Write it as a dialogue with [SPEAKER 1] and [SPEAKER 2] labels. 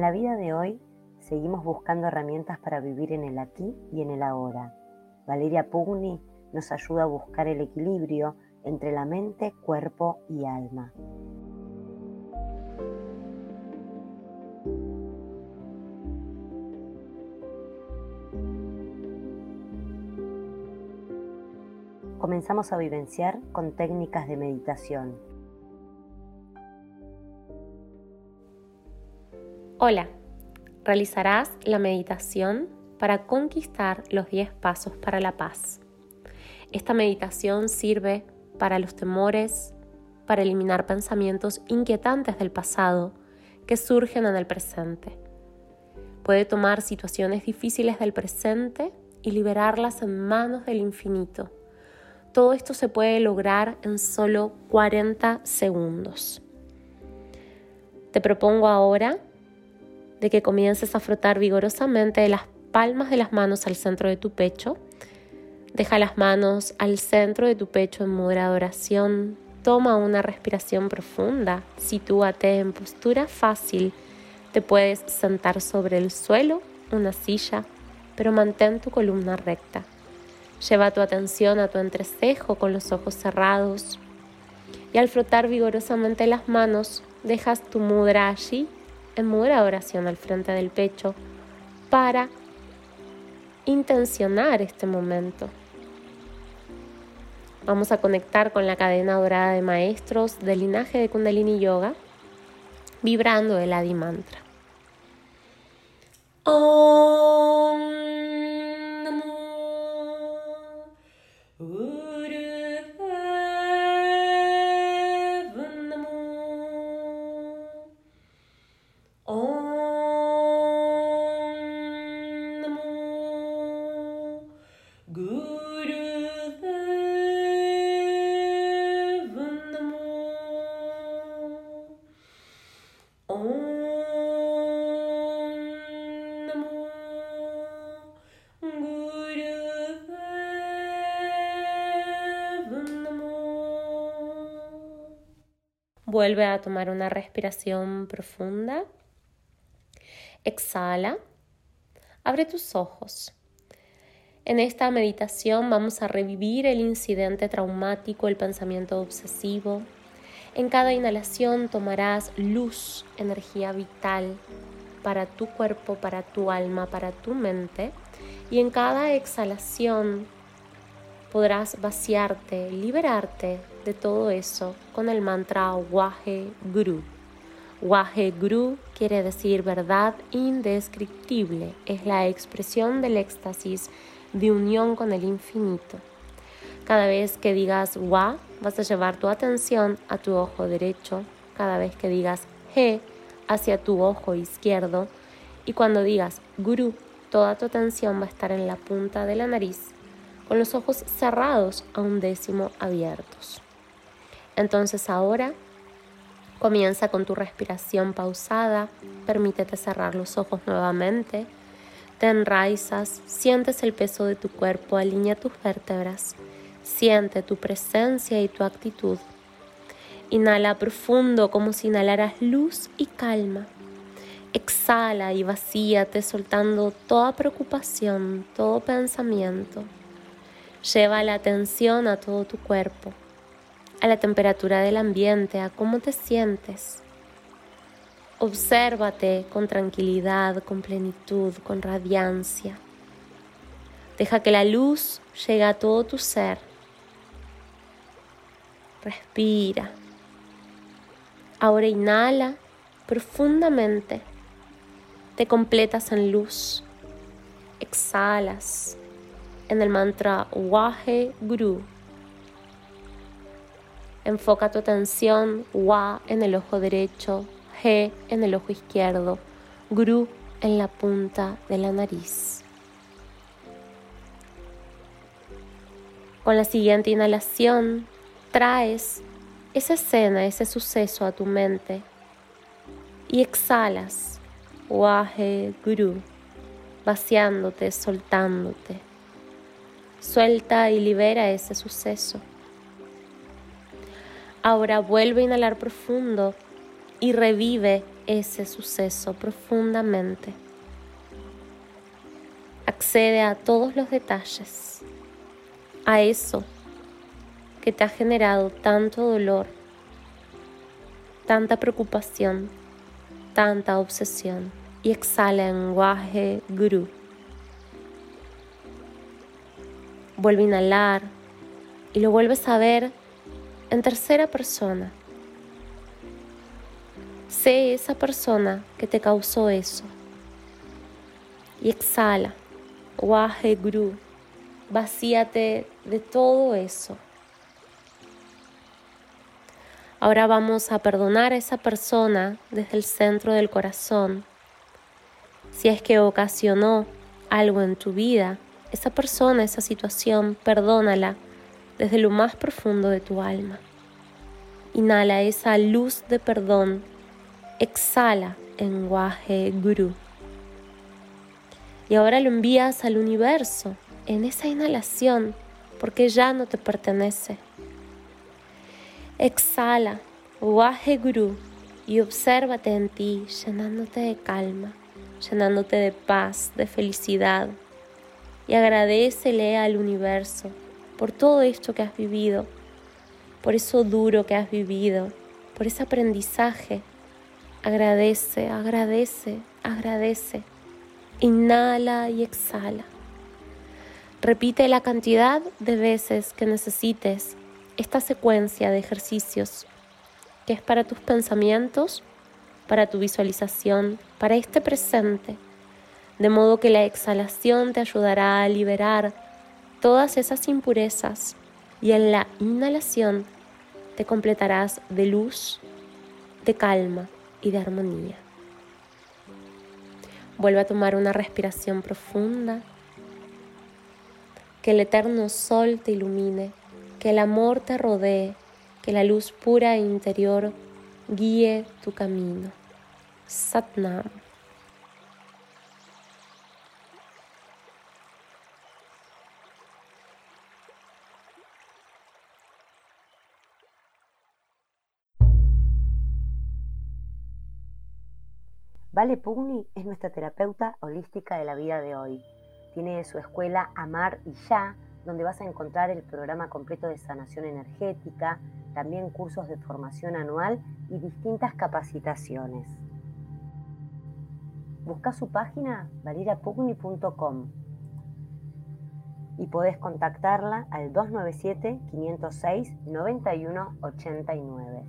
[SPEAKER 1] En la vida de hoy seguimos buscando herramientas para vivir en el aquí y en el ahora. Valeria Pugni nos ayuda a buscar el equilibrio entre la mente, cuerpo y alma. Comenzamos a vivenciar con técnicas de meditación.
[SPEAKER 2] Hola, realizarás la meditación para conquistar los 10 pasos para la paz. Esta meditación sirve para los temores, para eliminar pensamientos inquietantes del pasado que surgen en el presente. Puede tomar situaciones difíciles del presente y liberarlas en manos del infinito. Todo esto se puede lograr en solo 40 segundos. Te propongo ahora de que comiences a frotar vigorosamente las palmas de las manos al centro de tu pecho Deja las manos al centro de tu pecho en moderada oración. Toma una respiración profunda. Sitúate en postura fácil. Te puedes sentar sobre el suelo, una silla, pero mantén tu columna recta. Lleva tu atención a tu entrecejo con los ojos cerrados. Y al frotar vigorosamente las manos, dejas tu mudra allí, en mudra oración al frente del pecho, para intencionar este momento. Vamos a conectar con la cadena dorada de maestros del linaje de Kundalini Yoga, vibrando el Adi Mantra. Vuelve a tomar una respiración profunda. Exhala. Abre tus ojos. En esta meditación vamos a revivir el incidente traumático, el pensamiento obsesivo. En cada inhalación tomarás luz, energía vital para tu cuerpo, para tu alma, para tu mente. Y en cada exhalación podrás vaciarte, liberarte de todo eso con el mantra Wahe Guru. Wahe Guru quiere decir verdad indescriptible, es la expresión del éxtasis de unión con el infinito. Cada vez que digas Wa, vas a llevar tu atención a tu ojo derecho. Cada vez que digas He, hacia tu ojo izquierdo. Y cuando digas Guru, toda tu atención va a estar en la punta de la nariz con los ojos cerrados a un décimo abiertos. Entonces ahora comienza con tu respiración pausada, permítete cerrar los ojos nuevamente, te enraizas, sientes el peso de tu cuerpo, alinea tus vértebras, siente tu presencia y tu actitud. Inhala profundo como si inhalaras luz y calma. Exhala y vacíate soltando toda preocupación, todo pensamiento. Lleva la atención a todo tu cuerpo, a la temperatura del ambiente, a cómo te sientes. Obsérvate con tranquilidad, con plenitud, con radiancia. Deja que la luz llegue a todo tu ser. Respira. Ahora inhala profundamente. Te completas en luz. Exhalas en el mantra Wahe Guru. Enfoca tu atención Wa en el ojo derecho, He en el ojo izquierdo, Guru en la punta de la nariz. Con la siguiente inhalación, traes esa escena, ese suceso a tu mente y exhalas Wahe Guru, vaciándote, soltándote. Suelta y libera ese suceso. Ahora vuelve a inhalar profundo y revive ese suceso profundamente. Accede a todos los detalles, a eso que te ha generado tanto dolor, tanta preocupación, tanta obsesión y exhala en Waje Guru. Vuelve a inhalar y lo vuelves a ver en tercera persona. Sé esa persona que te causó eso. Y exhala. Waje Guru. Vacíate de todo eso. Ahora vamos a perdonar a esa persona desde el centro del corazón. Si es que ocasionó algo en tu vida, esa persona, esa situación, perdónala desde lo más profundo de tu alma. Inhala esa luz de perdón. Exhala en Waje Guru. Y ahora lo envías al universo en esa inhalación porque ya no te pertenece. Exhala, Waje Guru, y obsérvate en ti, llenándote de calma, llenándote de paz, de felicidad. Y agradecele al universo por todo esto que has vivido, por eso duro que has vivido, por ese aprendizaje. Agradece, agradece, agradece. Inhala y exhala. Repite la cantidad de veces que necesites esta secuencia de ejercicios que es para tus pensamientos, para tu visualización, para este presente, de modo que la exhalación te ayudará a liberar todas esas impurezas y en la inhalación te completarás de luz, de calma y de armonía. Vuelve a tomar una respiración profunda. Que el eterno sol te ilumine que el amor te rodee, que la luz pura e interior guíe tu camino. Satnam.
[SPEAKER 1] Vale Pugni es nuestra terapeuta holística de la vida de hoy. Tiene su escuela Amar y Ya donde vas a encontrar el programa completo de sanación energética, también cursos de formación anual y distintas capacitaciones. Busca su página valirapugni.com y podés contactarla al 297 506 9189.